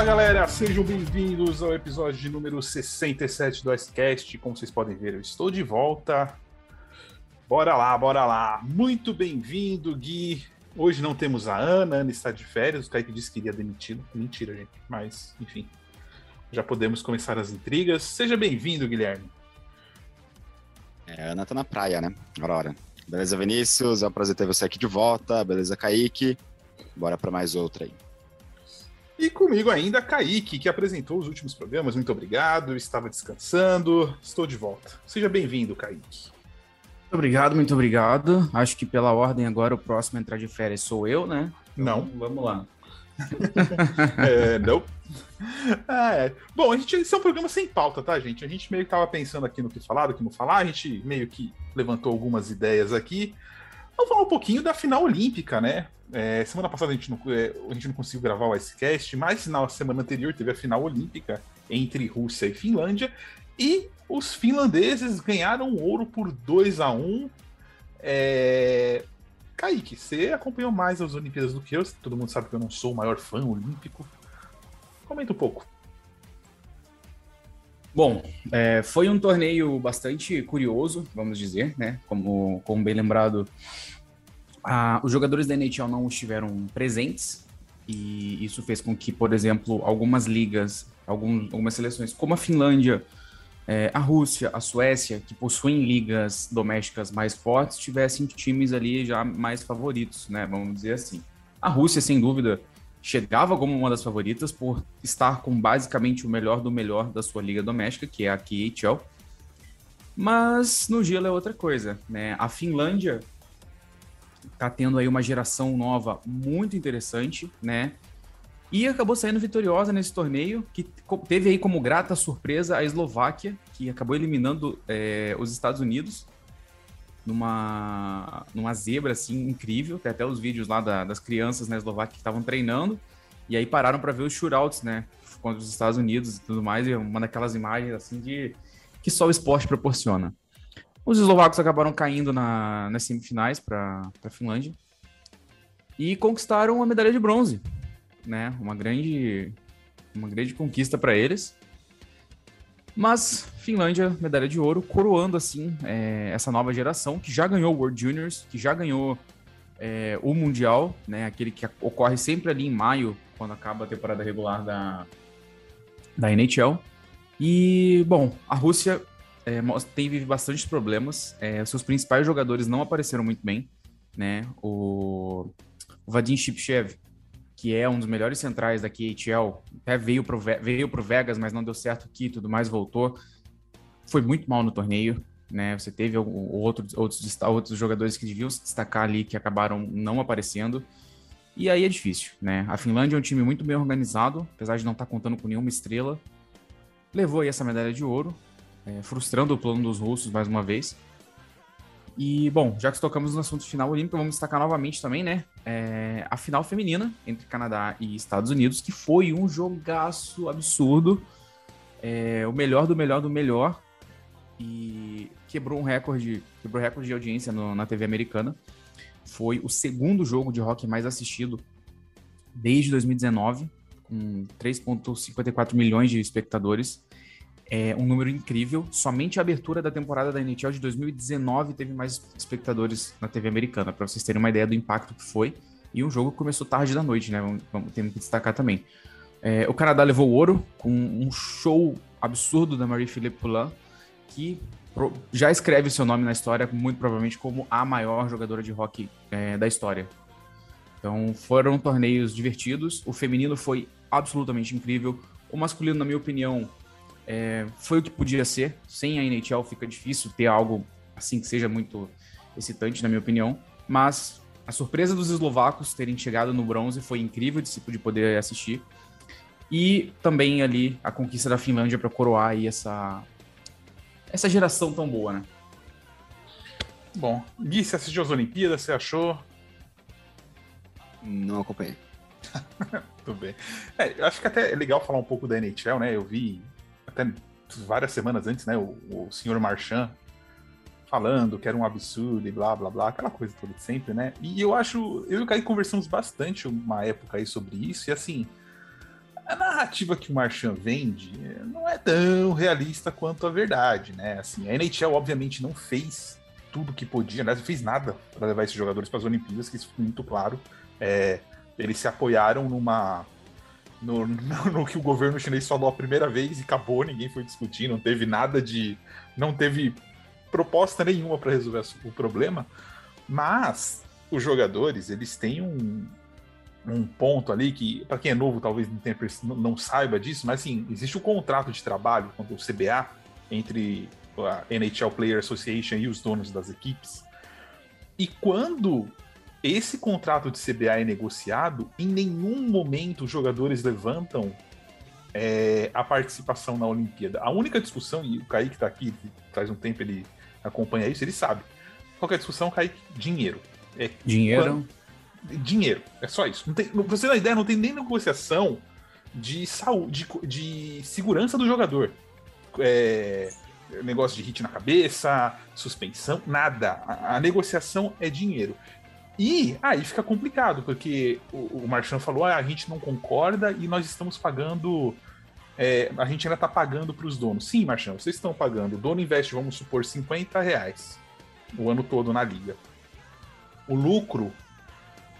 Fala galera, sejam bem-vindos ao episódio de número 67 do Icecast. Como vocês podem ver, eu estou de volta. Bora lá, bora lá. Muito bem-vindo, Gui. Hoje não temos a Ana, a Ana está de férias. O Kaique disse que iria demitido. Mentira, gente. Mas, enfim. Já podemos começar as intrigas. Seja bem-vindo, Guilherme. É, a Ana tá na praia, né? Ora, ora. Beleza, Vinícius? É um prazer ter você aqui de volta. Beleza, Kaique? Bora para mais outra aí. E comigo ainda, Kaique, que apresentou os últimos programas. Muito obrigado. Estava descansando. Estou de volta. Seja bem-vindo, Kaique. Muito obrigado, muito obrigado. Acho que pela ordem agora o próximo a entrar de férias sou eu, né? Não. Então, vamos lá. é, não. Ah, é. Bom, a gente, esse é um programa sem pauta, tá, gente? A gente meio que tava pensando aqui no que falar, do que não falar. A gente meio que levantou algumas ideias aqui. Vamos falar um pouquinho da final olímpica, né? É, semana passada a gente, não, é, a gente não conseguiu gravar o Icecast, mas na semana anterior teve a final olímpica entre Rússia e Finlândia. E os finlandeses ganharam ouro por 2 a 1 é... Kaique, você acompanhou mais as Olimpíadas do que eu, todo mundo sabe que eu não sou o maior fã olímpico. Comenta um pouco. Bom, é, foi um torneio bastante curioso, vamos dizer, né? Como, como bem lembrado, a, os jogadores da NHL não estiveram presentes e isso fez com que, por exemplo, algumas ligas, algum, algumas seleções, como a Finlândia, é, a Rússia, a Suécia, que possuem ligas domésticas mais fortes, tivessem times ali já mais favoritos, né? Vamos dizer assim. A Rússia, sem dúvida, chegava como uma das favoritas por estar com basicamente o melhor do melhor da sua liga doméstica, que é a KHL. Mas no gelo é outra coisa, né? A Finlândia tá tendo aí uma geração nova muito interessante, né? E acabou saindo vitoriosa nesse torneio, que teve aí como grata surpresa a Eslováquia, que acabou eliminando é, os Estados Unidos numa, numa zebra assim incrível. Tem até os vídeos lá da, das crianças na Eslováquia que estavam treinando e aí pararam para ver os shootouts, né, contra os Estados Unidos e tudo mais. E uma daquelas imagens assim de que só o esporte proporciona. Os eslovacos acabaram caindo na, nas semifinais para a Finlândia e conquistaram a medalha de bronze, né? Uma grande, uma grande conquista para eles. Mas Finlândia, medalha de ouro, coroando assim é, essa nova geração que já ganhou o World Juniors, que já ganhou é, o Mundial, né? Aquele que ocorre sempre ali em maio, quando acaba a temporada regular da, da NHL. E, bom, a Rússia é, teve bastante problemas. É, seus principais jogadores não apareceram muito bem, né? O, o Vadim Shipchev, que é um dos melhores centrais da KHL, até veio pro, veio pro Vegas, mas não deu certo aqui tudo mais, voltou. Foi muito mal no torneio, né? Você teve outros, outros, outros jogadores que deviam se destacar ali, que acabaram não aparecendo. E aí é difícil, né? A Finlândia é um time muito bem organizado, apesar de não estar tá contando com nenhuma estrela. Levou aí essa medalha de ouro, é, frustrando o plano dos russos mais uma vez. E, bom, já que tocamos no assunto final olímpico, vamos destacar novamente também, né? É, a final feminina entre Canadá e Estados Unidos, que foi um jogaço absurdo. É, o melhor do melhor do melhor. E quebrou um recorde, quebrou recorde de audiência no, na TV americana. Foi o segundo jogo de hockey mais assistido desde 2019, com 3,54 milhões de espectadores é um número incrível. Somente a abertura da temporada da NHL de 2019 teve mais espectadores na TV americana, para vocês terem uma ideia do impacto que foi. E um jogo que começou tarde da noite, né? Vamos, vamos que destacar também. É, o Canadá levou o ouro com um show absurdo da Marie-Philippe Poulin, que já escreve seu nome na história, muito provavelmente como a maior jogadora de hockey é, da história. Então foram torneios divertidos. O feminino foi absolutamente incrível. O masculino, na minha opinião, é, foi o que podia ser. Sem a NHL fica difícil ter algo assim que seja muito excitante, na minha opinião. Mas a surpresa dos eslovacos terem chegado no bronze foi incrível de, de poder assistir. E também ali a conquista da Finlândia para coroar aí essa, essa geração tão boa, né? Bom, Gui, você assistiu as Olimpíadas? Você achou? Não acompanhei. Tudo bem. É, eu acho que até é legal falar um pouco da NHL, né? Eu vi até várias semanas antes, né, o, o senhor Marchand falando que era um absurdo e blá blá blá, aquela coisa toda de sempre, né? E eu acho, eu e o Kai conversamos bastante uma época aí sobre isso, e assim, a narrativa que o Marchand vende não é tão realista quanto a verdade, né? Assim, a NHL obviamente não fez tudo que podia, né? não fez nada para levar esses jogadores para as Olimpíadas, que isso ficou muito claro. É, eles se apoiaram numa no, no, no, que o governo chinês falou a primeira vez e acabou, ninguém foi discutir, não teve nada de. não teve proposta nenhuma para resolver o problema. Mas os jogadores, eles têm um, um ponto ali que, para quem é novo, talvez não, tenha, não saiba disso, mas assim, existe um contrato de trabalho, o CBA, entre a NHL Player Association e os donos das equipes. E quando esse contrato de CBA é negociado, em nenhum momento os jogadores levantam é, a participação na Olimpíada. A única discussão, e o Kaique está aqui, faz um tempo ele acompanha isso, ele sabe. Qual é a discussão, Kaique? Dinheiro. É, dinheiro? Quando, dinheiro. É só isso. Não tem, pra você ter ideia, não tem nem negociação de saúde, de, de segurança do jogador. É, negócio de hit na cabeça, suspensão, nada. A, a, negociação é dinheiro. E aí fica complicado, porque o, o Marchand falou: ah, a gente não concorda e nós estamos pagando. É, a gente ainda está pagando para os donos. Sim, Marchand, vocês estão pagando. O dono investe, vamos supor, 50 reais o ano todo na liga. O lucro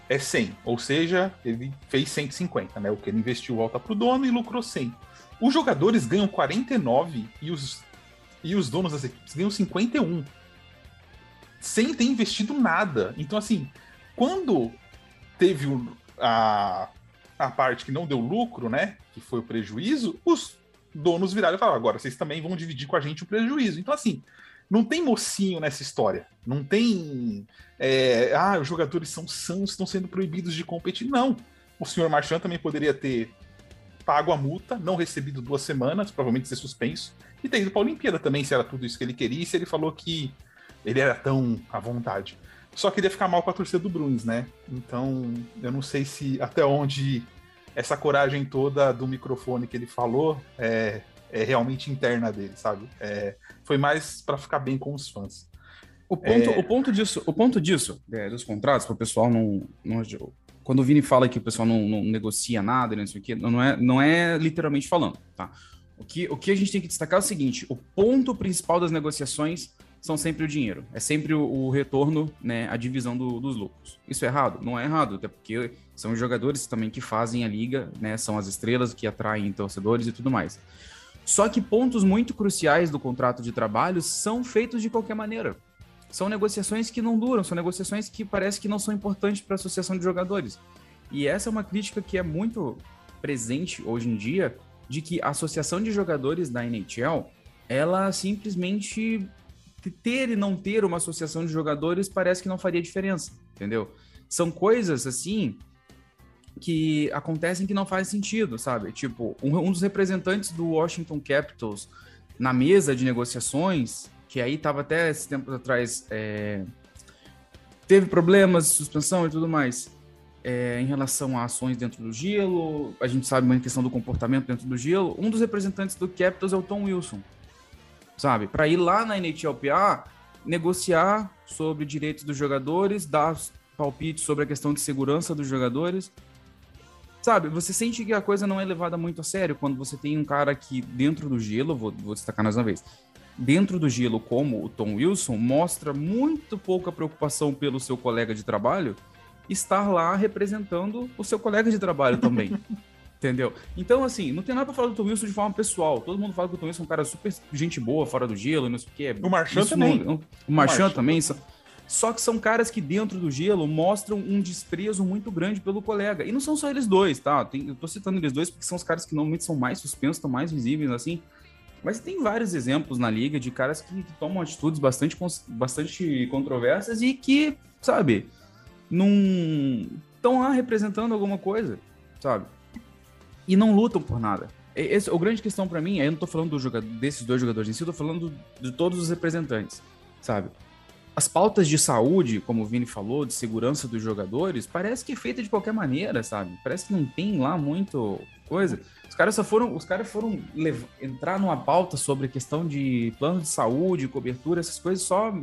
é 100, ou seja, ele fez 150, né? O que ele investiu volta para o dono e lucrou 100. Os jogadores ganham 49 e os, e os donos das equipes ganham 51. Sem ter investido nada. Então, assim, quando teve a, a parte que não deu lucro, né? Que foi o prejuízo, os donos viraram e falaram: agora vocês também vão dividir com a gente o prejuízo. Então, assim, não tem mocinho nessa história. Não tem. É, ah, os jogadores são sãos, estão sendo proibidos de competir. Não. O senhor Marchand também poderia ter pago a multa, não recebido duas semanas, provavelmente ser suspenso, e ter ido para a Olimpíada também, se era tudo isso que ele queria, e se ele falou que ele era tão à vontade. Só queria ficar mal com a torcida do Bruins, né? Então, eu não sei se até onde essa coragem toda do microfone que ele falou é, é realmente interna dele, sabe? É, foi mais para ficar bem com os fãs. O ponto, é... o ponto disso, o ponto disso é, dos contratos, para o pessoal não, não, Quando o Vini fala que o pessoal não, não negocia nada, não sei o quê, não é, não é literalmente falando, tá? O que, o que a gente tem que destacar é o seguinte: o ponto principal das negociações são sempre o dinheiro. É sempre o, o retorno, né, a divisão do, dos lucros. Isso é errado? Não é errado, até porque são os jogadores também que fazem a liga, né, são as estrelas que atraem torcedores e tudo mais. Só que pontos muito cruciais do contrato de trabalho são feitos de qualquer maneira. São negociações que não duram, são negociações que parece que não são importantes para a associação de jogadores. E essa é uma crítica que é muito presente hoje em dia, de que a associação de jogadores da NHL, ela simplesmente ter e não ter uma associação de jogadores parece que não faria diferença, entendeu? São coisas assim que acontecem que não fazem sentido, sabe? Tipo, um, um dos representantes do Washington Capitals na mesa de negociações, que aí estava até esse tempo atrás, é, teve problemas, suspensão e tudo mais. É, em relação a ações dentro do gelo, a gente sabe uma questão do comportamento dentro do gelo. Um dos representantes do Capitals é o Tom Wilson, sabe? Para ir lá na NHLPA negociar sobre direitos dos jogadores, dar palpites sobre a questão de segurança dos jogadores Sabe, você sente que a coisa não é levada muito a sério quando você tem um cara que, dentro do gelo, vou, vou destacar mais uma vez, dentro do gelo, como o Tom Wilson, mostra muito pouca preocupação pelo seu colega de trabalho estar lá representando o seu colega de trabalho também. Entendeu? Então, assim, não tem nada pra falar do Tom Wilson de forma pessoal. Todo mundo fala que o Tom Wilson é um cara super gente boa, fora do gelo, não sei o quê. O Marchand também. Não, o Marchand também. Só que são caras que dentro do gelo mostram um desprezo muito grande pelo colega. E não são só eles dois, tá? Tem, eu tô citando eles dois porque são os caras que normalmente são mais suspensos, estão mais visíveis, assim. Mas tem vários exemplos na liga de caras que, que tomam atitudes bastante, bastante controversas e que, sabe, não estão lá representando alguma coisa, sabe? E não lutam por nada. Esse, a grande questão para mim, aí eu não tô falando do jogador, desses dois jogadores em si, eu tô falando de todos os representantes, sabe? as pautas de saúde, como o Vini falou, de segurança dos jogadores, parece que é feita de qualquer maneira, sabe? Parece que não tem lá muito coisa. Os caras só foram, os caras foram entrar numa pauta sobre questão de plano de saúde, cobertura, essas coisas só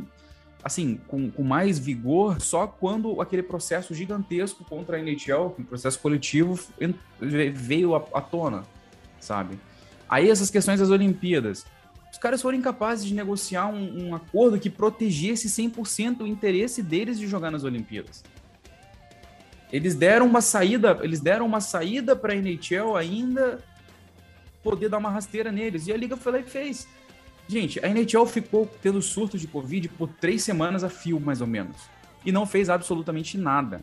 assim, com, com mais vigor só quando aquele processo gigantesco contra a NHL, um processo coletivo, veio à, à tona, sabe? Aí essas questões das Olimpíadas. Os caras foram incapazes de negociar um, um acordo que protegesse 100% o interesse deles de jogar nas Olimpíadas. Eles deram uma saída, eles deram uma saída para a NHL ainda poder dar uma rasteira neles. E a liga foi lá e fez. Gente, a NHL ficou tendo surto de Covid por três semanas a fio, mais ou menos. E não fez absolutamente nada.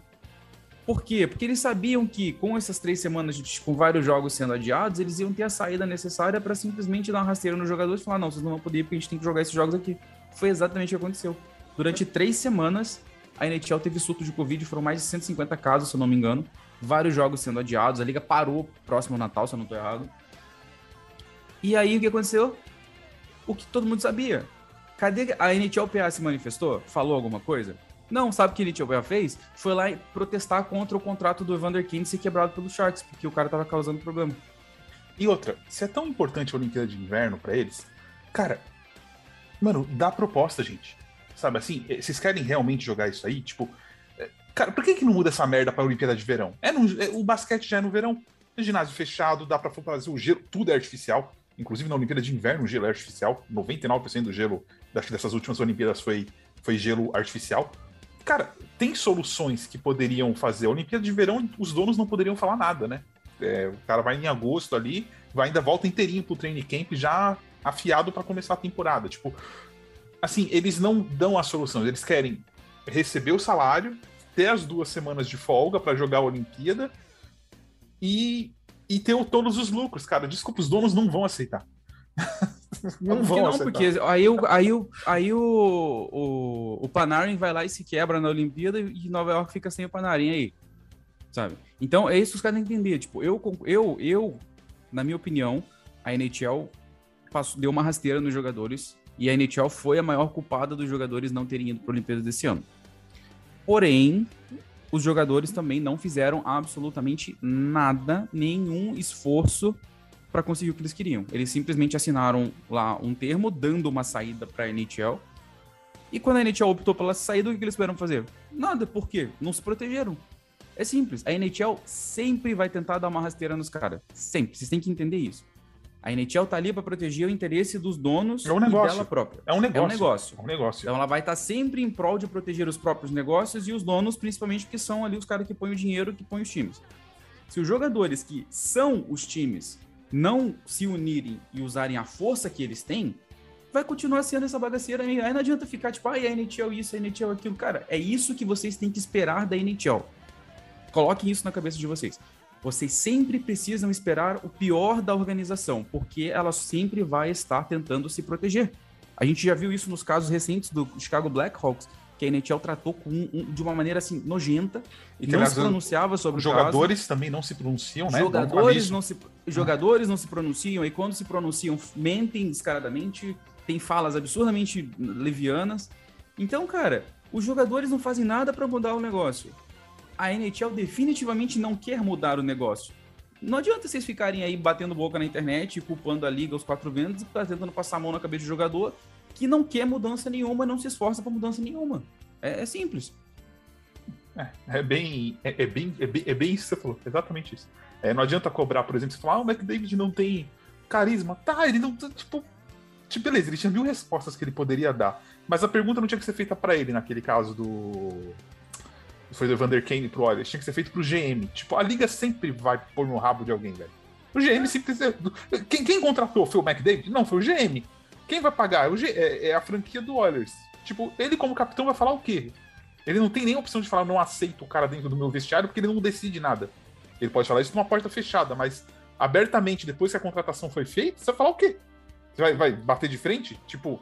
Por quê? Porque eles sabiam que com essas três semanas, com vários jogos sendo adiados, eles iam ter a saída necessária para simplesmente dar uma rasteira nos jogadores e falar: não, vocês não vão poder ir porque a gente tem que jogar esses jogos aqui. Foi exatamente o que aconteceu. Durante três semanas, a NHL teve surto de Covid, foram mais de 150 casos, se eu não me engano. Vários jogos sendo adiados, a liga parou próximo ao Natal, se eu não estou errado. E aí o que aconteceu? O que todo mundo sabia. Cadê a NHLPA se manifestou? Falou alguma coisa? Não, sabe o que a NHLPA fez? Foi lá protestar contra o contrato do Evander Kane ser quebrado pelos Sharks, porque o cara tava causando problema. E outra, se é tão importante a Olimpíada de Inverno para eles, cara, mano, dá proposta, gente. Sabe assim, eh, vocês querem realmente jogar isso aí? Tipo, eh, cara, por que, que não muda essa merda pra Olimpíada de Verão? É no, é, o basquete já é no verão, ginásio fechado, dá pra fazer o gelo, tudo é artificial. Inclusive na Olimpíada de Inverno, o gelo é artificial. 99% do gelo dessas últimas Olimpíadas foi, foi gelo artificial. Cara, tem soluções que poderiam fazer. A Olimpíada de Verão, os donos não poderiam falar nada, né? É, o cara vai em agosto ali, vai ainda volta inteirinho pro training camp já afiado para começar a temporada. Tipo, assim, eles não dão a solução. Eles querem receber o salário, ter as duas semanas de folga para jogar a Olimpíada e, e ter todos os lucros, cara. Desculpa, os donos não vão aceitar. não vão não, aceitar. porque aí, o, aí, o, aí o, o, o Panarin vai lá e se quebra na Olimpíada e Nova York fica sem o Panarin aí. Sabe? Então é isso que os caras têm que entender. Tipo, eu, eu, eu, na minha opinião, a NHL passou, deu uma rasteira nos jogadores e a NHL foi a maior culpada dos jogadores não terem ido para a Olimpíada desse ano. Porém, os jogadores também não fizeram absolutamente nada, nenhum esforço para conseguir o que eles queriam. Eles simplesmente assinaram lá um termo dando uma saída para a NHL. E quando a NHL optou pela saída, o que eles esperam fazer? Nada, por quê? Não se protegeram. É simples. A NHL sempre vai tentar dar uma rasteira nos caras. Sempre. Vocês têm que entender isso. A NHL tá ali para proteger o interesse dos donos é um negócio. dela própria. É um negócio. É um negócio. É um negócio. Então ela vai estar tá sempre em prol de proteger os próprios negócios e os donos, principalmente porque são ali os caras que põem o dinheiro, que põem os times. Se os jogadores que são os times não se unirem e usarem a força que eles têm, vai continuar sendo essa bagaceira aí. Aí não adianta ficar tipo, ah, a NHL isso, a NHL aquilo. Cara, é isso que vocês têm que esperar da NHL. Coloquem isso na cabeça de vocês. Vocês sempre precisam esperar o pior da organização, porque ela sempre vai estar tentando se proteger. A gente já viu isso nos casos recentes do Chicago Blackhawks, que a NHL tratou com um, de uma maneira assim nojenta e não se pronunciava sobre os jogadores caso. também não se pronunciam, né? Jogadores não se jogadores não se pronunciam e quando se pronunciam mentem descaradamente, tem falas absurdamente levianas. Então, cara, os jogadores não fazem nada para mudar o negócio a NHL definitivamente não quer mudar o negócio. Não adianta vocês ficarem aí batendo boca na internet, culpando a liga, os quatro vendas, e tá tentando passar a mão na cabeça do jogador que não quer mudança nenhuma, não se esforça para mudança nenhuma. É, é simples. É, é, bem, é, é, bem, é, bem, é bem isso que você falou, exatamente isso. É, não adianta cobrar, por exemplo, você falar, ah, o McDavid não tem carisma. Tá, ele não. Tipo, tipo, beleza, ele tinha mil respostas que ele poderia dar. Mas a pergunta não tinha que ser feita para ele naquele caso do foi do Evander Kane pro Oilers, tinha que ser feito pro GM. Tipo, a liga sempre vai pôr no rabo de alguém, velho. O GM simplesmente. Quem, quem contratou foi o McDavid? Não, foi o GM. Quem vai pagar? É, o G... é, é a franquia do Oilers. Tipo, ele como capitão vai falar o quê? Ele não tem nem opção de falar, não aceito o cara dentro do meu vestiário, porque ele não decide nada. Ele pode falar isso numa porta fechada, mas abertamente, depois que a contratação foi feita, você vai falar o quê? Você vai, vai bater de frente? Tipo.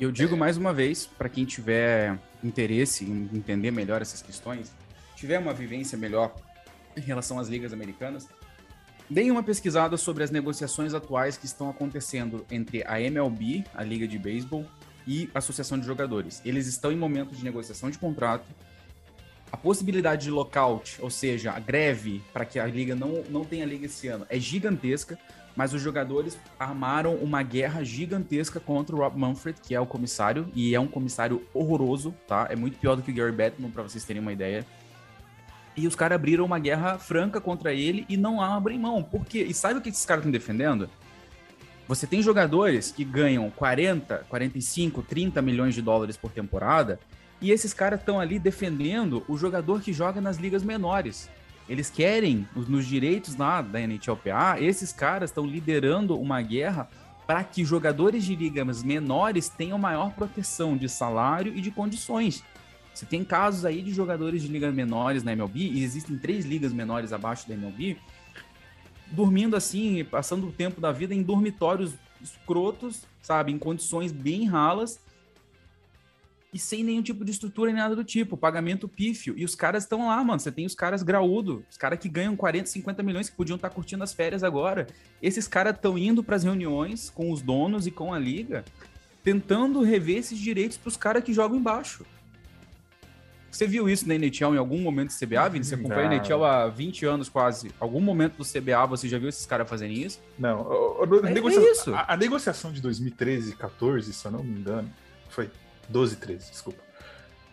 Eu digo mais uma vez, para quem tiver interesse em entender melhor essas questões, tiver uma vivência melhor em relação às ligas americanas, deem uma pesquisada sobre as negociações atuais que estão acontecendo entre a MLB, a Liga de Beisebol, e a Associação de Jogadores. Eles estão em momento de negociação de contrato. A possibilidade de lockout, ou seja, a greve para que a liga não, não tenha liga esse ano, é gigantesca. Mas os jogadores armaram uma guerra gigantesca contra o Rob Manfred, que é o comissário, e é um comissário horroroso, tá? É muito pior do que o Gary Bettman, para vocês terem uma ideia. E os caras abriram uma guerra franca contra ele e não abrem mão. Por quê? E sabe o que esses caras estão defendendo? Você tem jogadores que ganham 40, 45, 30 milhões de dólares por temporada, e esses caras estão ali defendendo o jogador que joga nas ligas menores. Eles querem, nos direitos lá da NHLPA, esses caras estão liderando uma guerra para que jogadores de ligas menores tenham maior proteção de salário e de condições. Você tem casos aí de jogadores de ligas menores na MLB, e existem três ligas menores abaixo da MLB, dormindo assim, passando o tempo da vida em dormitórios escrotos, sabe, em condições bem ralas, e sem nenhum tipo de estrutura nem nada do tipo, pagamento pífio. E os caras estão lá, mano. Você tem os caras graúdo, os caras que ganham 40, 50 milhões que podiam estar tá curtindo as férias agora. Esses caras estão indo para as reuniões com os donos e com a liga, tentando rever esses direitos para os caras que jogam embaixo. Você viu isso na NHL em algum momento do CBA, Vini? Você acompanha a NHL há 20 anos quase. Algum momento do CBA você já viu esses caras fazendo isso? Não. A, a, é, negocia... é isso. A, a, negociação de 2013 e 14, se eu não me engano, foi 12 13, desculpa.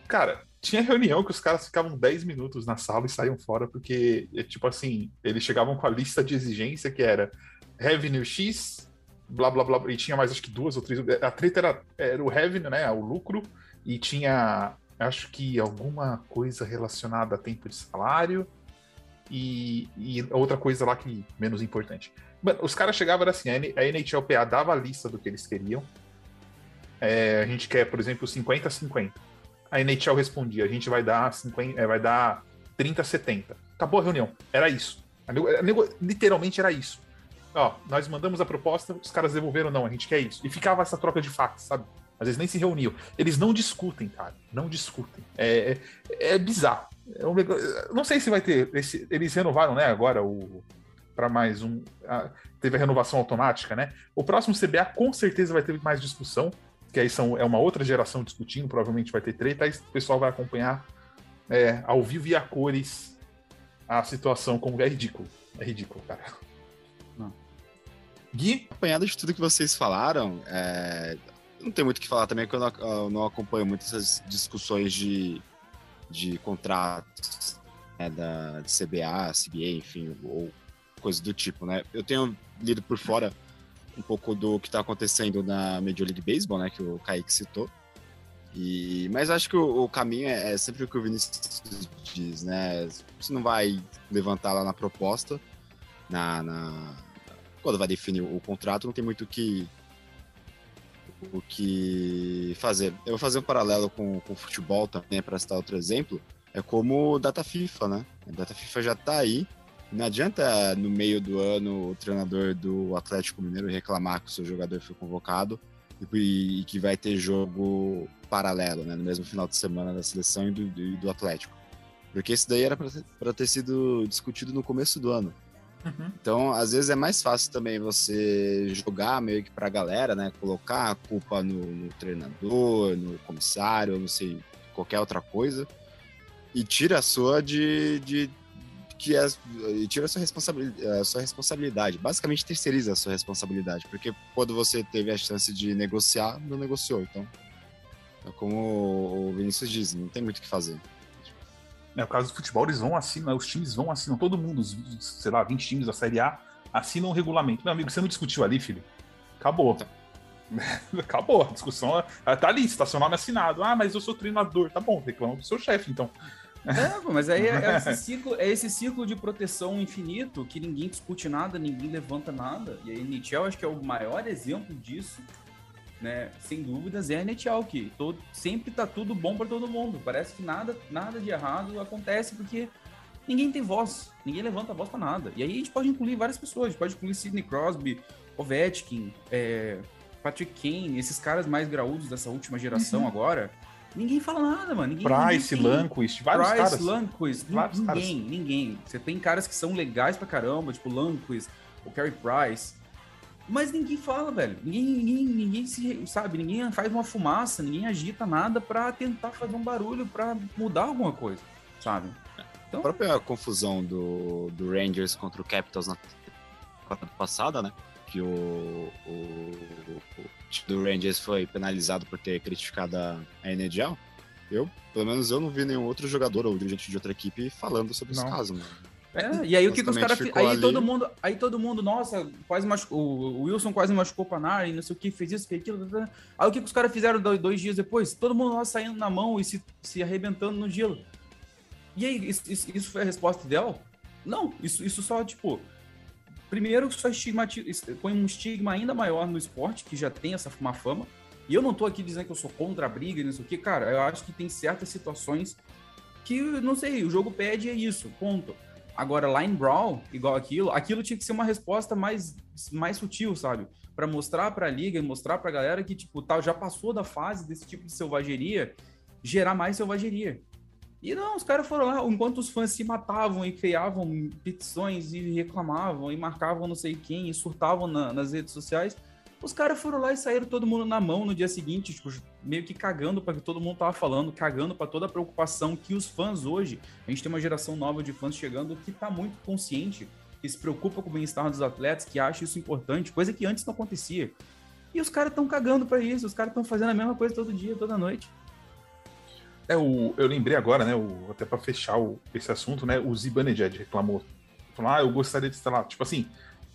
Cara, tinha reunião que os caras ficavam 10 minutos na sala e saíam fora, porque, é, tipo assim, eles chegavam com a lista de exigência que era revenue X, blá blá blá, e tinha mais acho que duas ou três. A treta era, era o revenue, né? O lucro, e tinha acho que alguma coisa relacionada a tempo de salário e, e outra coisa lá que menos importante. Mano, os caras chegavam assim, a NHLPA dava a lista do que eles queriam. É, a gente quer, por exemplo, 50-50. A NHL respondia, a gente vai dar 50, é, vai dar 30-70. Acabou a reunião. Era isso. A nego, a nego, literalmente era isso. Ó, nós mandamos a proposta, os caras devolveram, não, a gente quer isso. E ficava essa troca de fax, sabe? Às vezes nem se reuniam. Eles não discutem, cara. Não discutem. É, é, é bizarro. É um, não sei se vai ter. Esse, eles renovaram, né, agora o. Para mais um. A, teve a renovação automática, né? O próximo CBA com certeza vai ter mais discussão. Que aí são, é uma outra geração discutindo, provavelmente vai ter treta. Aí o pessoal vai acompanhar é, ao vivo e a cores a situação, como é ridículo. É ridículo, cara. Não. Gui? Apanhado de tudo que vocês falaram, é, não tem muito o que falar também, porque eu não, eu não acompanho muito essas discussões de, de contratos né, da de CBA, CBA, enfim, ou coisas do tipo, né? Eu tenho lido por fora um pouco do que está acontecendo na Major League Baseball, né, que o Kaique citou. E, mas acho que o, o, caminho é, é, sempre o que o Vinícius diz, né? Você não vai levantar lá na proposta, na, na quando vai definir o, contrato, não tem muito o que o que fazer. Eu vou fazer um paralelo com, com o futebol também, para citar outro exemplo. É como o Data FIFA, né? Data FIFA já está aí. Não adianta no meio do ano o treinador do Atlético Mineiro reclamar que o seu jogador foi convocado e, e que vai ter jogo paralelo, né? No mesmo final de semana da seleção e do, do, do Atlético. Porque isso daí era para ter sido discutido no começo do ano. Uhum. Então, às vezes é mais fácil também você jogar meio que pra galera, né? Colocar a culpa no, no treinador, no comissário, não sei, qualquer outra coisa. E tira a sua de. de que é, e tira a sua, responsabilidade, a sua responsabilidade. Basicamente terceiriza a sua responsabilidade. Porque quando você teve a chance de negociar, não negociou. Então, é como o Vinícius diz, não tem muito o que fazer. É o caso do futebol, eles vão assinam, os times vão assinam, todo mundo, os, sei lá, 20 times da Série A, assinam o regulamento. Meu amigo, você não discutiu ali, filho? Acabou. Acabou, a discussão é, tá ali, nome assinado. Ah, mas eu sou treinador. Tá bom, reclama do seu chefe, então. É, mas aí é, é, esse ciclo, é esse ciclo de proteção infinito que ninguém discute nada, ninguém levanta nada. E aí, Nietzsche, acho que é o maior exemplo disso né? Sem dúvidas, é a NHL que todo, sempre tá tudo bom para todo mundo. Parece que nada, nada de errado acontece porque ninguém tem voz, ninguém levanta a voz para nada. E aí a gente pode incluir várias pessoas, a gente pode incluir Sidney Crosby, Ovechkin, é, Patrick Kane, esses caras mais graúdos dessa última geração uhum. agora. Ninguém fala nada, mano. Ninguém, Price, ninguém Lanquist, vários Price, caras. Lanquist, vários ninguém, caras. ninguém. Você tem caras que são legais pra caramba, tipo Lanquist, o Carey Price, mas ninguém fala, velho. Ninguém, ninguém, ninguém se sabe, ninguém faz uma fumaça, ninguém agita nada para tentar fazer um barulho para mudar alguma coisa, sabe? Então... A própria confusão do, do Rangers contra o Capitals na temporada passada, né? que o, o, do Rangers foi penalizado por ter criticado a NHL. Eu, pelo menos eu não vi nenhum outro jogador ou dirigente de outra equipe falando sobre não. esse caso. Mano. É, e aí o que, que os caras. Aí ali... todo mundo, aí todo mundo, nossa, quase machucou. O Wilson quase machucou o Panarin, não sei o que, fez isso, fez aquilo. Aí o que, que os caras fizeram dois dias depois? Todo mundo saindo na mão e se, se arrebentando no gelo. E aí, isso, isso foi a resposta dela? Não, isso, isso só, tipo. Primeiro, só põe um estigma ainda maior no esporte, que já tem essa má fama. E eu não tô aqui dizendo que eu sou contra a briga, não sei o que, cara. Eu acho que tem certas situações que, não sei, o jogo pede é isso, ponto. Agora, line brawl, igual aquilo, aquilo tinha que ser uma resposta mais, mais sutil, sabe? Para mostrar para a liga, mostrar para a galera que, tipo, tal, já passou da fase desse tipo de selvageria, gerar mais selvageria. E não, os caras foram lá, enquanto os fãs se matavam e criavam petições e reclamavam e marcavam não sei quem e surtavam na, nas redes sociais, os caras foram lá e saíram todo mundo na mão no dia seguinte, tipo, meio que cagando para que todo mundo tava falando, cagando para toda a preocupação que os fãs hoje, a gente tem uma geração nova de fãs chegando que tá muito consciente, que se preocupa com o bem-estar dos atletas, que acha isso importante, coisa que antes não acontecia. E os caras estão cagando para isso, os caras estão fazendo a mesma coisa todo dia, toda noite. É, o, eu lembrei agora, né, o, até para fechar o, esse assunto, né, o Zibanejad reclamou. Falou, ah, eu gostaria de estar lá. Tipo assim,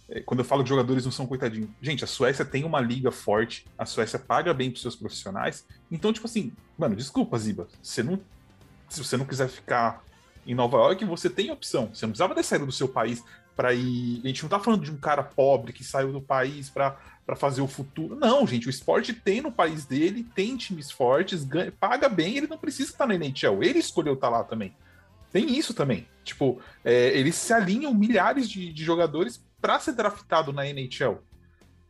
é, quando eu falo que jogadores não são coitadinhos. Gente, a Suécia tem uma liga forte, a Suécia paga bem pros seus profissionais. Então, tipo assim, mano, desculpa, Ziba. Você não, se você não quiser ficar em Nova York, você tem opção. Você não precisava ter saído do seu país para ir. A gente não tá falando de um cara pobre que saiu do país para fazer o futuro. Não, gente, o esporte tem no país dele, tem times fortes, ganha, paga bem, ele não precisa estar na NHL. Ele escolheu estar lá também. Tem isso também. Tipo, é, eles se alinham milhares de, de jogadores para ser draftado na NHL.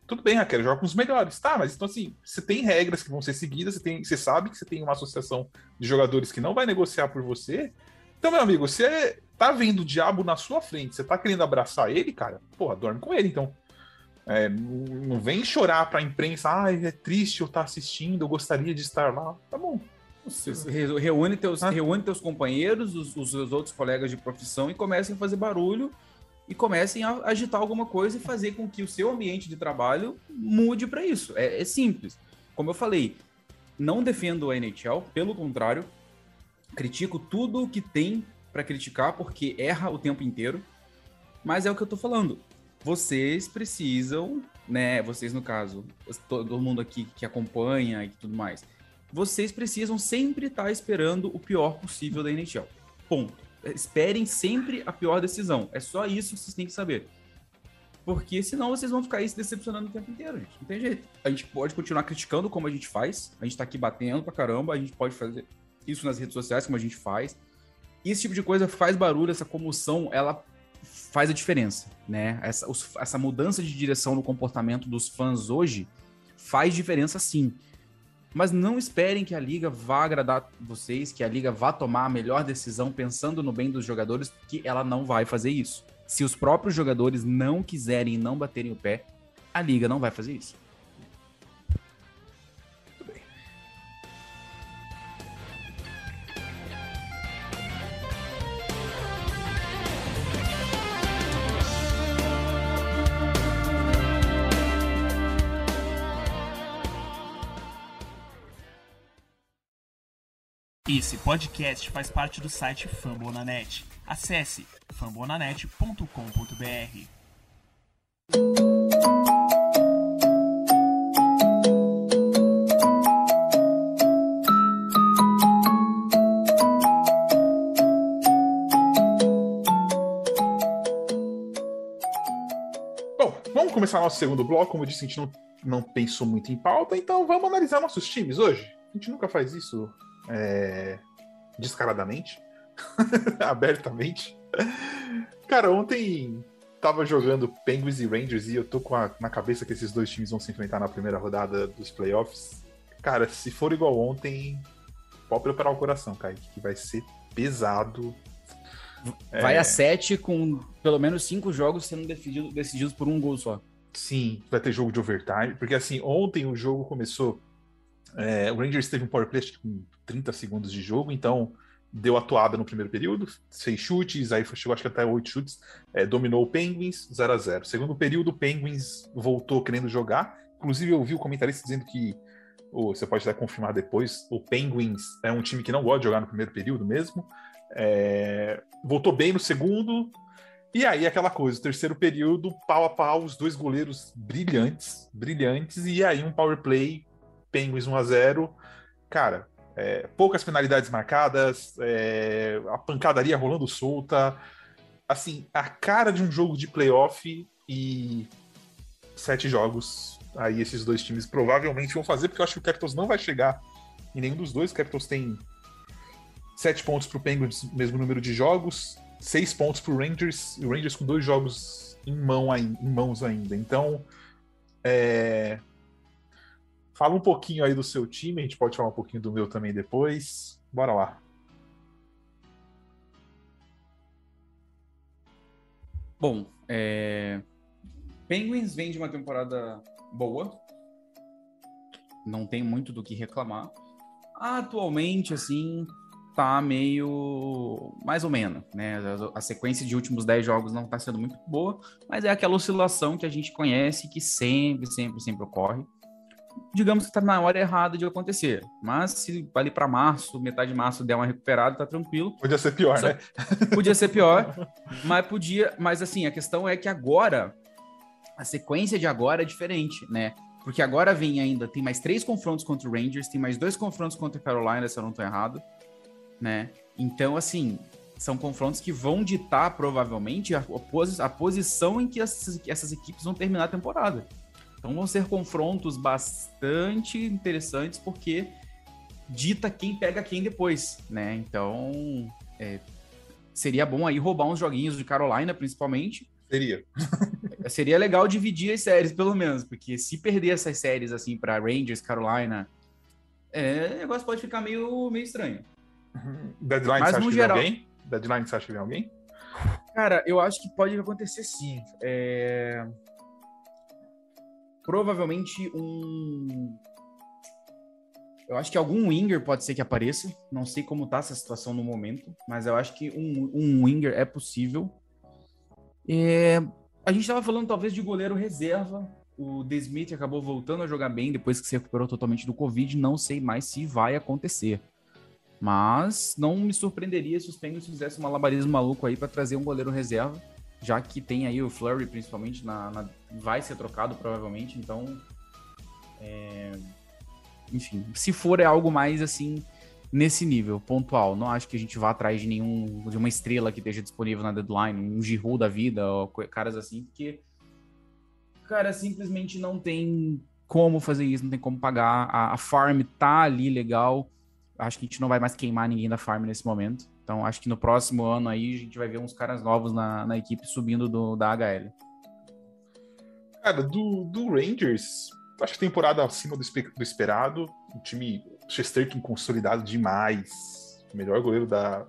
Tudo bem, Raquel, joga com os melhores. Tá, mas então assim, você tem regras que vão ser seguidas, você, tem, você sabe que você tem uma associação de jogadores que não vai negociar por você. Então, meu amigo, você tá vendo o diabo na sua frente, você tá querendo abraçar ele, cara, porra, dorme com ele, então. É, não vem chorar pra imprensa, ah, é triste eu estar tá assistindo, eu gostaria de estar lá. Tá bom. Reúne teus, ah. reúne teus companheiros, os, os, os outros colegas de profissão e comecem a fazer barulho e comecem a agitar alguma coisa e fazer com que o seu ambiente de trabalho mude para isso. É, é, simples. Como eu falei, não defendo a NHL, pelo contrário, critico tudo o que tem para criticar, porque erra o tempo inteiro. Mas é o que eu tô falando. Vocês precisam, né? Vocês, no caso, todo mundo aqui que acompanha e tudo mais, vocês precisam sempre estar tá esperando o pior possível da NHL. Ponto esperem sempre a pior decisão. É só isso que vocês têm que saber. Porque senão vocês vão ficar aí se decepcionando o tempo inteiro, gente. Não tem jeito. A gente pode continuar criticando como a gente faz. A gente tá aqui batendo pra caramba. A gente pode fazer isso nas redes sociais como a gente faz. Esse tipo de coisa faz barulho, essa comoção, ela faz a diferença, né? Essa, essa mudança de direção no comportamento dos fãs hoje faz diferença sim. Mas não esperem que a liga vá agradar vocês, que a liga vá tomar a melhor decisão pensando no bem dos jogadores, que ela não vai fazer isso. Se os próprios jogadores não quiserem e não baterem o pé, a liga não vai fazer isso. Esse podcast faz parte do site Fambonanet. Acesse fambonanet.com.br. Bom, vamos começar nosso segundo bloco. Como eu disse, a gente não, não pensou muito em pauta, então vamos analisar nossos times hoje. A gente nunca faz isso é, descaradamente, abertamente. Cara, ontem tava jogando Penguins e Rangers e eu tô com a, na cabeça que esses dois times vão se enfrentar na primeira rodada dos playoffs. Cara, se for igual ontem, pode preparar o coração, Kaique, que vai ser pesado. Vai é... a sete com pelo menos cinco jogos sendo decidido, decididos por um gol só. Sim, vai ter jogo de overtime, porque assim, ontem o jogo começou. É, o Rangers teve um power play com 30 segundos de jogo, então deu atuada no primeiro período, seis chutes, aí chegou acho que até oito chutes, é, dominou o Penguins 0 a 0 Segundo período, o Penguins voltou querendo jogar. Inclusive, eu vi o comentarista dizendo que, ou você pode até confirmar depois, o Penguins é um time que não gosta de jogar no primeiro período mesmo. É, voltou bem no segundo, e aí, aquela coisa, terceiro período, pau a pau, os dois goleiros brilhantes, brilhantes, e aí um power play, Penguins 1 a 0 Cara, é, poucas penalidades marcadas, é, a pancadaria rolando solta. Assim, a cara de um jogo de playoff e sete jogos. Aí esses dois times provavelmente vão fazer, porque eu acho que o Capitals não vai chegar em nenhum dos dois. O Capitals tem sete pontos para o Penguins, mesmo número de jogos seis pontos para o Rangers, e o Rangers com dois jogos em, mão, em mãos ainda. Então, é... fala um pouquinho aí do seu time, a gente pode falar um pouquinho do meu também depois. Bora lá. Bom, é... Penguins vem de uma temporada boa. Não tem muito do que reclamar. Atualmente, assim, tá meio mais ou menos, né? A, sequência de últimos 10 jogos não tá sendo muito boa, mas é aquela oscilação que a gente conhece que sempre, sempre, sempre ocorre. Digamos que tá na hora errada de acontecer, mas se ali para março, metade de março der uma recuperada, tá tranquilo. Podia ser pior, Só, né? Podia ser pior, mas podia, mas assim, a questão é que agora a sequência de agora é diferente, né? Porque agora vem ainda, tem mais três confrontos contra o Rangers, tem mais dois confrontos contra a Carolina, se eu não tô errado né? Então, assim, são confrontos que vão ditar provavelmente a, posi a posição em que essas, essas, equipes vão terminar a temporada. Então vão ser confrontos bastante interessantes porque dita quem pega quem depois, né? Então é, seria bom aí roubar uns joguinhos de Carolina, principalmente. Seria. seria legal dividir as séries, pelo menos, porque se perder essas séries assim para Rangers, Carolina, é, o negócio pode ficar meio, meio estranho. Deadline, Mas, você acha que geral... vem alguém? Deadline, você acha que vem alguém? Cara, eu acho que pode acontecer sim. É... Provavelmente um. Eu acho que algum winger pode ser que apareça. Não sei como tá essa situação no momento, mas eu acho que um, um winger é possível. É... A gente estava falando talvez de goleiro reserva. O The Smith acabou voltando a jogar bem depois que se recuperou totalmente do Covid. Não sei mais se vai acontecer. Mas não me surpreenderia se os Penguins fizessem um malabarismo maluco aí para trazer um goleiro reserva, já que tem aí o Flurry, principalmente, na, na vai ser trocado provavelmente. Então, é... enfim, se for é algo mais assim nesse nível, pontual. Não acho que a gente vá atrás de nenhum de uma estrela que esteja disponível na deadline, um Giroud da vida, ou caras assim, porque cara simplesmente não tem como fazer isso, não tem como pagar. A, a farm tá ali legal acho que a gente não vai mais queimar ninguém da farm nesse momento. Então acho que no próximo ano aí a gente vai ver uns caras novos na, na equipe subindo do, da HL. Cara, do, do Rangers, acho que temporada acima do, do esperado. O time Chesterton consolidado demais. Melhor goleiro da.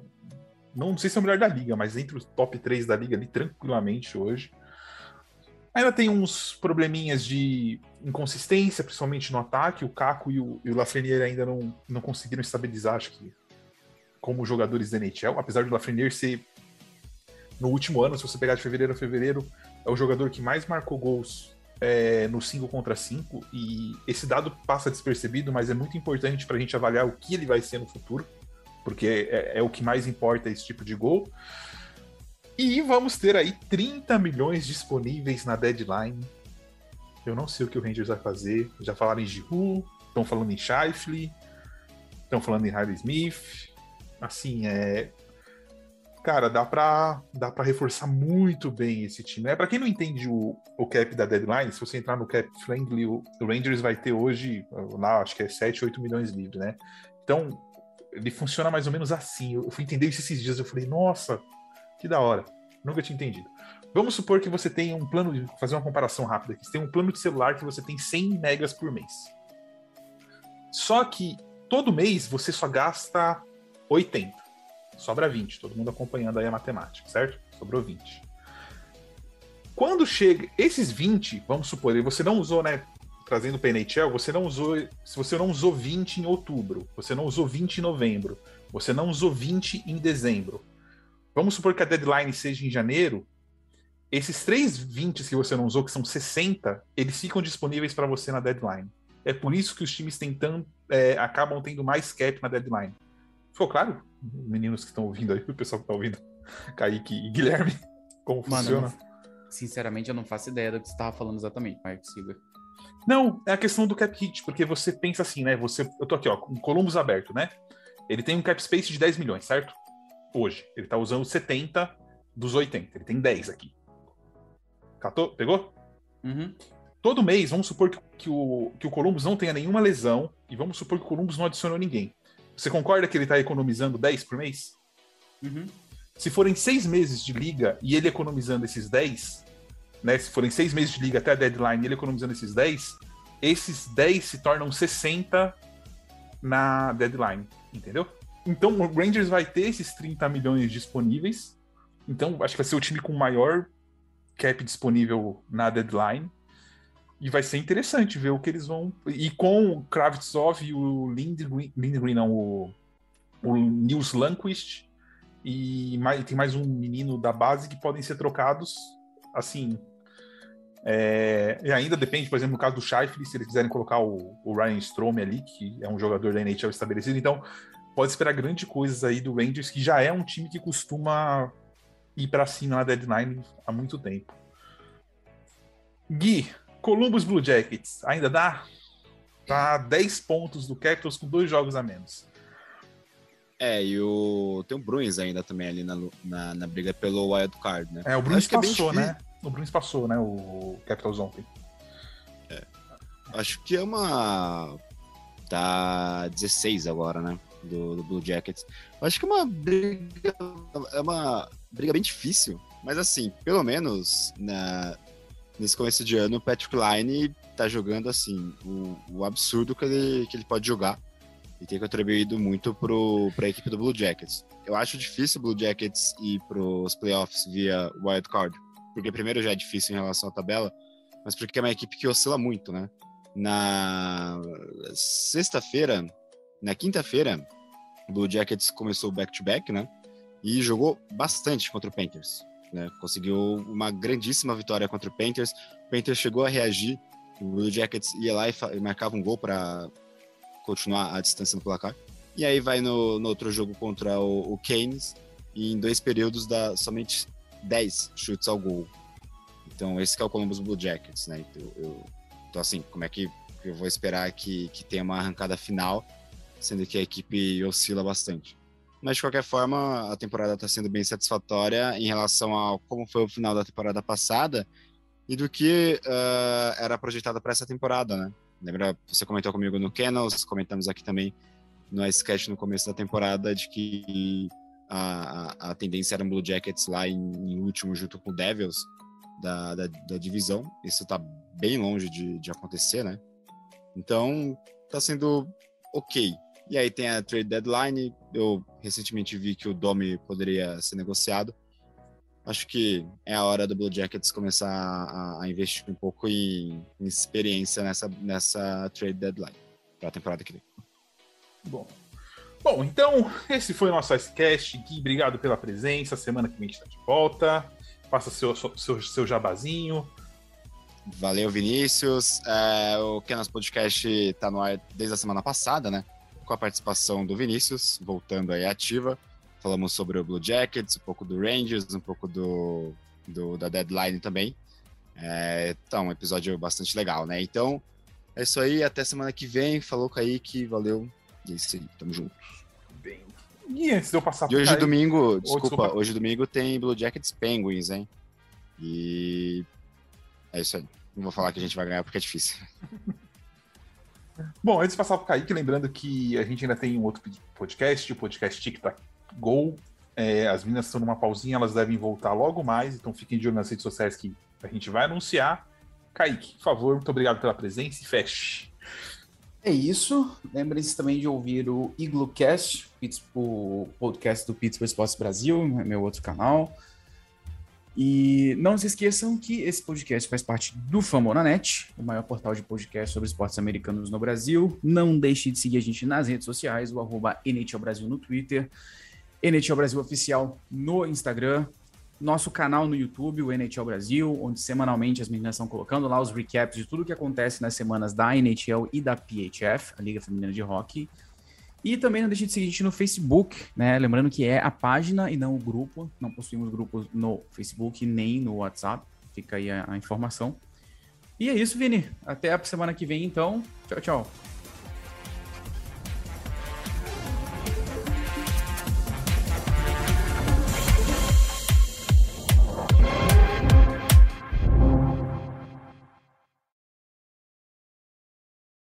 Não sei se é o melhor da liga, mas entre os top 3 da liga ali tranquilamente hoje. Ainda tem uns probleminhas de inconsistência, principalmente no ataque. O Caco e o, e o Lafreniere ainda não, não conseguiram estabilizar, acho que, como jogadores da NHL. Apesar do Lafreniere ser, no último ano, se você pegar de fevereiro a fevereiro, é o jogador que mais marcou gols é, no 5 contra 5. E esse dado passa despercebido, mas é muito importante para a gente avaliar o que ele vai ser no futuro, porque é, é o que mais importa esse tipo de gol. E vamos ter aí 30 milhões disponíveis na deadline. Eu não sei o que o Rangers vai fazer. Já falaram em Giroud, estão falando em Shifley, estão falando em Harley Smith. Assim, é. Cara, dá pra, dá pra reforçar muito bem esse time. É, para quem não entende o, o cap da deadline, se você entrar no cap friendly, o, o Rangers vai ter hoje, lá, acho que é 7, 8 milhões livres, né? Então, ele funciona mais ou menos assim. Eu fui entender isso esses dias, eu falei, nossa, que da hora. Nunca tinha entendido. Vamos supor que você tem um plano de fazer uma comparação rápida aqui. Você tem um plano de celular que você tem 100 megas por mês. Só que todo mês você só gasta 80. Sobra 20. Todo mundo acompanhando aí a matemática, certo? Sobrou 20. Quando chega esses 20, vamos supor, você não usou, né, trazendo para NHL, você não usou, se você não usou 20 em outubro, você não usou 20 em novembro, Você não usou 20 em dezembro. Vamos supor que a deadline seja em janeiro. Esses três 20 que você não usou, que são 60, eles ficam disponíveis para você na deadline. É por isso que os times tentando, é, acabam tendo mais cap na deadline. Ficou claro? Meninos que estão ouvindo aí, o pessoal que está ouvindo, Kaique e Guilherme, como Mano, funciona? sinceramente, eu não faço ideia do que você tava falando exatamente, Marcos Silva. Não, é a questão do cap hit, porque você pensa assim, né? Você, eu tô aqui, ó, com o Columbus aberto, né? Ele tem um cap space de 10 milhões, certo? Hoje. Ele tá usando 70 dos 80. Ele tem 10 aqui. Catou? Pegou? Uhum. Todo mês, vamos supor que, que o, que o Columbus não tenha nenhuma lesão e vamos supor que o Columbus não adicionou ninguém. Você concorda que ele tá economizando 10 por mês? Uhum. Se forem seis meses de liga e ele economizando esses 10, né? Se forem seis meses de liga até a deadline e ele economizando esses 10, esses 10 se tornam 60 na deadline, entendeu? Então o Rangers vai ter esses 30 milhões disponíveis. Então acho que vai ser o time com maior cap disponível na deadline. E vai ser interessante ver o que eles vão. E com o Kravtsov e o Lindgren, Lindgren não, o, o Nils Lundqvist, e mais, tem mais um menino da base que podem ser trocados assim. é, e ainda depende, por exemplo, no caso do Scheifele, se eles quiserem colocar o, o Ryan Strome ali, que é um jogador da NHL estabelecido, então pode esperar grandes coisas aí do Rangers, que já é um time que costuma ir para cima na deadline há muito tempo. Gui, Columbus Blue Jackets, ainda dá? Tá a 10 pontos do Capitals com dois jogos a menos. É, e o. Tem o Bruins ainda também ali na, na, na briga pelo wild card, né? É, o Bruins é passou, difícil. né? O Bruins passou, né? O Capitals ontem. Acho que é uma. Tá 16 agora, né? Do, do Blue Jackets. Acho que é uma briga. É uma briga bem difícil. Mas assim, pelo menos na, nesse começo de ano, o Patrick Line tá jogando assim, o, o absurdo que ele, que ele pode jogar. E tem contribuído muito pro, pra equipe do Blue Jackets. Eu acho difícil o Blue Jackets ir pros playoffs via wild card. Porque primeiro já é difícil em relação à tabela, mas porque é uma equipe que oscila muito, né? Na sexta-feira, na quinta-feira, o Blue Jackets começou o back-to-back, né? E jogou bastante contra o Panthers. Né? Conseguiu uma grandíssima vitória contra o Panthers. O Panthers chegou a reagir. O Blue Jackets ia lá e, marcava um gol para continuar a distância no placar. E aí vai no, no outro jogo contra o, o Canes e em dois períodos dá somente 10 chutes ao gol. Então esse é o Columbus Blue Jackets, né? Então, eu, então assim, como é que eu vou esperar que, que tenha uma arrancada final, sendo que a equipe oscila bastante. Mas de qualquer forma, a temporada está sendo bem satisfatória em relação ao como foi o final da temporada passada e do que ah, era projetado para essa temporada, né? Lembra, você comentou comigo no Kennels, comentamos aqui também no Sketch no começo da temporada de que a, a, a tendência era um Blue Jackets lá em, em último junto com o Devils da, da, da divisão. Isso tá bem longe de, de acontecer, né? Então, tá sendo ok. E aí tem a trade deadline. Eu recentemente vi que o Domi poderia ser negociado. Acho que é a hora do Blue Jackets começar a, a investir um pouco em, em experiência nessa, nessa trade deadline para a temporada que vem. Bom. Bom, então, esse foi o nosso Icecast. Gui, obrigado pela presença. Semana que vem a gente tá de volta. Faça seu, seu, seu jabazinho. Valeu, Vinícius. É, o Kenas Podcast tá no ar desde a semana passada, né? Com a participação do Vinícius, voltando aí ativa. Falamos sobre o Blue Jackets, um pouco do Rangers, um pouco do, do da Deadline também. É, então, um episódio bastante legal, né? Então, é isso aí. Até semana que vem. Falou, Kaique. Valeu. E é isso aí. Tamo junto. Bem. E antes de eu passar E hoje, Kaique- domingo, desculpa, desculpa. hoje domingo tem Blue Jackets Penguins, hein? E é isso aí. Não vou falar que a gente vai ganhar porque é difícil. Bom, antes de passar pro Kaique, lembrando que a gente ainda tem um outro podcast, o podcast Tic Tac Go. É, as meninas estão numa pausinha, elas devem voltar logo mais, então fiquem de olho nas redes sociais que a gente vai anunciar. Kaique, por favor, muito obrigado pela presença e feche. É isso. Lembrem-se também de ouvir o IgluCast, Pitts- o podcast do Pittsburgh Sports Brasil, é meu outro canal. E não se esqueçam que esse podcast faz parte do Famonanet, o maior portal de podcast sobre esportes americanos no Brasil. Não deixe de seguir a gente nas redes sociais, o arroba NHL Brasil no Twitter, NHL Brasil Oficial no Instagram, nosso canal no YouTube, o NHL Brasil, onde semanalmente as meninas estão colocando lá os recaps de tudo que acontece nas semanas da NHL e da PHF, a Liga Feminina de Hockey. E também não deixe de seguir a gente no Facebook, né? Lembrando que é a página e não o grupo. Não possuímos grupos no Facebook nem no WhatsApp. Fica aí a, a informação. E é isso, Vini. Até a semana que vem, então. Tchau, tchau.